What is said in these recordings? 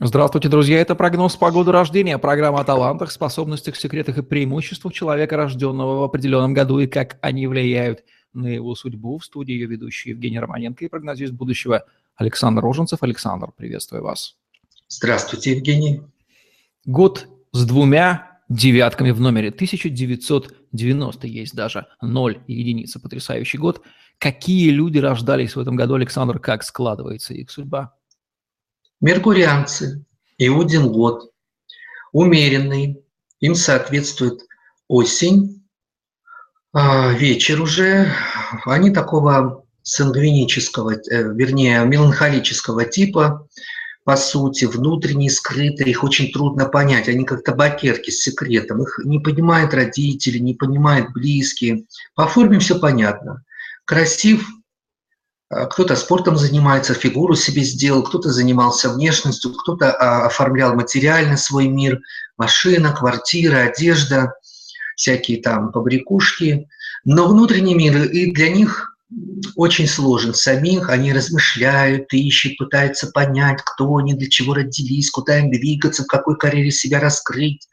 Здравствуйте, друзья. Это прогноз погоды рождения. Программа о талантах, способностях, секретах и преимуществах человека, рожденного в определенном году, и как они влияют на его судьбу. В студии ее ведущий Евгений Романенко и прогнозист будущего Александр Роженцев. Александр, приветствую вас. Здравствуйте, Евгений. Год с двумя девятками в номере. 1990 есть даже ноль единица. Потрясающий год. Какие люди рождались в этом году, Александр? Как складывается их судьба? Меркурианцы, Иудин год, умеренный, им соответствует осень, а, вечер уже, они такого сангвинического, э, вернее, меланхолического типа, по сути, внутренние, скрытые, их очень трудно понять. Они как табакерки с секретом. Их не понимают родители, не понимают близкие. По форме все понятно. Красив, кто-то спортом занимается, фигуру себе сделал, кто-то занимался внешностью, кто-то а, оформлял материально свой мир, машина, квартира, одежда, всякие там побрякушки. Но внутренний мир и для них очень сложен самих, они размышляют, ищут, пытаются понять, кто они, для чего родились, куда им двигаться, в какой карьере себя раскрыть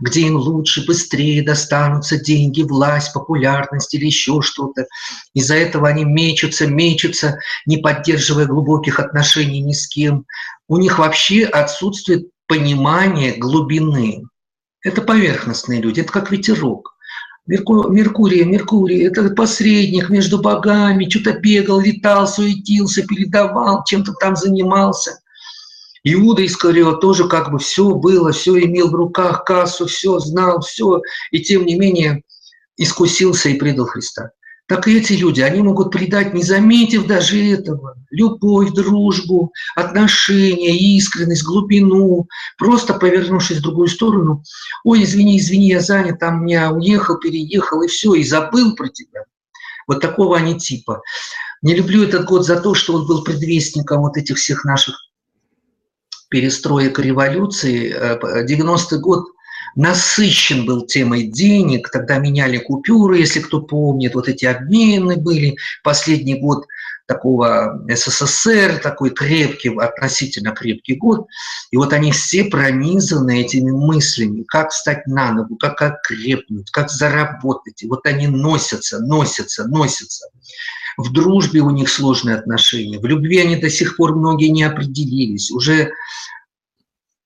где им лучше, быстрее достанутся деньги, власть, популярность или еще что-то. Из-за этого они мечутся, мечутся, не поддерживая глубоких отношений ни с кем. У них вообще отсутствует понимание глубины. Это поверхностные люди, это как ветерок. Меркурий, Меркурий, это посредник между богами, что-то бегал, летал, суетился, передавал, чем-то там занимался. Иуда Искариот тоже как бы все было, все имел в руках, кассу, все знал, все, и тем не менее искусился и предал Христа. Так и эти люди, они могут предать, не заметив даже этого, любовь, дружбу, отношения, искренность, глубину, просто повернувшись в другую сторону, ой, извини, извини, я занят, там я уехал, переехал, и все, и забыл про тебя. Вот такого они типа. Не люблю этот год за то, что он был предвестником вот этих всех наших перестроек революции, 90-й э, год насыщен был темой денег, тогда меняли купюры, если кто помнит, вот эти обмены были, последний год такого СССР, такой крепкий, относительно крепкий год. И вот они все пронизаны этими мыслями, как встать на ногу, как окрепнуть, как заработать. И вот они носятся, носятся, носятся. В дружбе у них сложные отношения, в любви они до сих пор многие не определились. Уже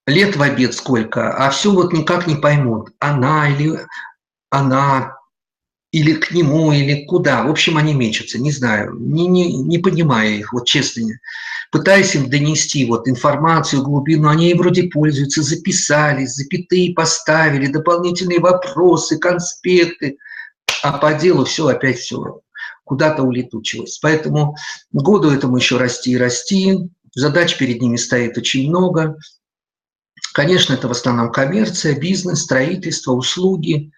лет в обед сколько, а все вот никак не поймут, она или она, или к нему, или куда. В общем, они мечутся, не знаю, не, не, не понимая их, вот честно. Пытаясь им донести вот информацию, глубину, они вроде пользуются, записали, запятые поставили, дополнительные вопросы, конспекты, а по делу все опять все куда-то улетучилось. Поэтому году этому еще расти и расти, задач перед ними стоит очень много. Конечно, это в основном коммерция, бизнес, строительство, услуги.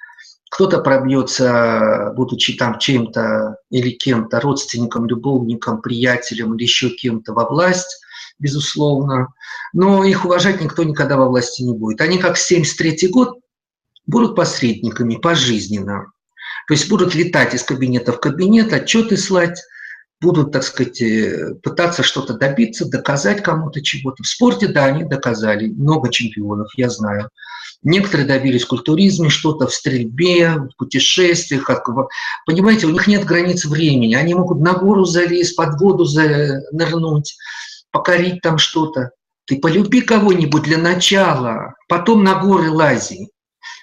Кто-то пробьется, будучи там чем-то или кем-то, родственником, любовником, приятелем или еще кем-то во власть, безусловно. Но их уважать никто никогда во власти не будет. Они, как 73 год, будут посредниками пожизненно. То есть будут летать из кабинета в кабинет, отчеты слать, будут, так сказать, э, пытаться что-то добиться, доказать кому-то чего-то. В спорте, да, они доказали, много чемпионов, я знаю. Некоторые добились в культуризме, что-то в стрельбе, в путешествиях. Понимаете, у них нет границ времени. Они могут на гору залезть, под воду нырнуть, покорить там что-то. Ты полюби кого-нибудь для начала, потом на горы лази.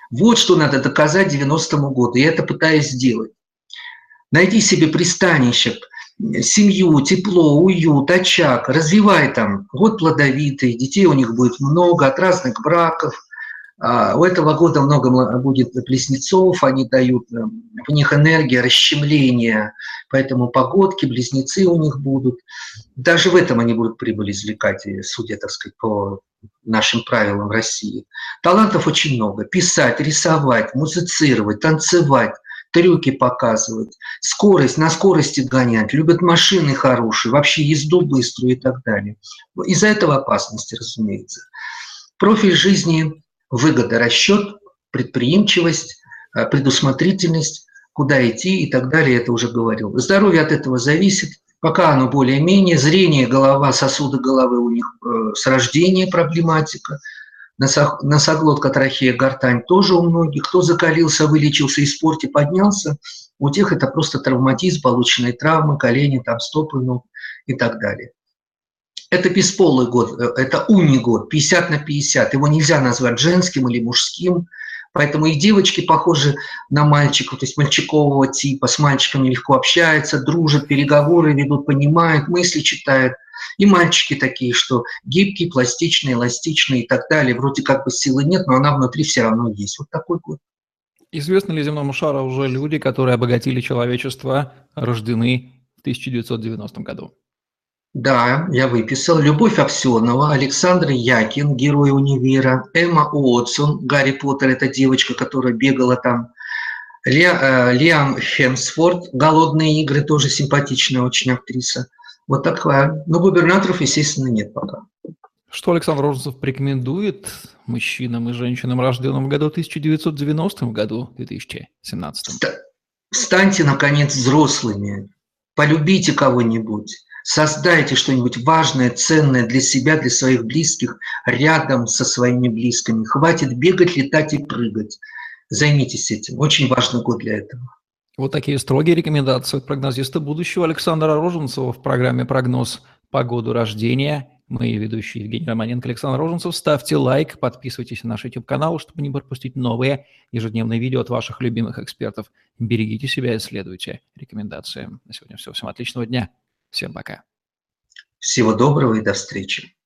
Вот что надо доказать 90-му году. Я это пытаюсь сделать. Найди себе пристанище, семью, тепло, уют, очаг, развивай там. Год плодовитый, детей у них будет много, от разных браков. А, у этого года много будет близнецов, они дают, э, в них энергия, расщемление, поэтому погодки, близнецы у них будут. Даже в этом они будут прибыль извлекать, судя, так сказать, по нашим правилам России. Талантов очень много. Писать, рисовать, музицировать, танцевать, трюки показывать, скорость, на скорости гонять, любят машины хорошие, вообще езду быструю и так далее. Из-за этого опасности, разумеется. Профиль жизни – выгода, расчет, предприимчивость, предусмотрительность, куда идти и так далее, это уже говорил. Здоровье от этого зависит – Пока оно более-менее. Зрение, голова, сосуды головы у них э, с рождения проблематика. Носоглотка, трахея, гортань тоже у многих. Кто закалился, вылечился, из спорте поднялся, у тех это просто травматизм, полученные травмы, колени, там, стопы, ног и так далее. Это бесполый год, э, это уни год, 50 на 50. Его нельзя назвать женским или мужским. Поэтому и девочки похожи на мальчиков, то есть мальчикового типа, с мальчиками легко общаются, дружат, переговоры ведут, понимают, мысли читают. И мальчики такие, что гибкие, пластичные, эластичные и так далее. Вроде как бы силы нет, но она внутри все равно есть. Вот такой год. Известны ли земному шару уже люди, которые обогатили человечество, рождены в 1990 году? Да, я выписал. Любовь Аксенова, Александр Якин, герой универа, Эмма Уотсон, Гарри Поттер, это девочка, которая бегала там, Ли, э, Лиам Хемсфорд, «Голодные игры», тоже симпатичная очень актриса. Вот такая. Но губернаторов, естественно, нет пока. Что Александр Роженцев порекомендует мужчинам и женщинам, рожденным в году 1990, в году 2017? Станьте, наконец, взрослыми, полюбите кого-нибудь, создайте что-нибудь важное, ценное для себя, для своих близких, рядом со своими близкими. Хватит бегать, летать и прыгать. Займитесь этим. Очень важный год для этого. Вот такие строгие рекомендации от прогнозиста будущего Александра Роженцева в программе «Прогноз по году рождения». Мы, ведущие Евгений Романенко, Александр Роженцев. Ставьте лайк, подписывайтесь на наш YouTube-канал, чтобы не пропустить новые ежедневные видео от ваших любимых экспертов. Берегите себя и следуйте рекомендациям. На сегодня все. Всем отличного дня. Всем пока. Всего доброго и до встречи.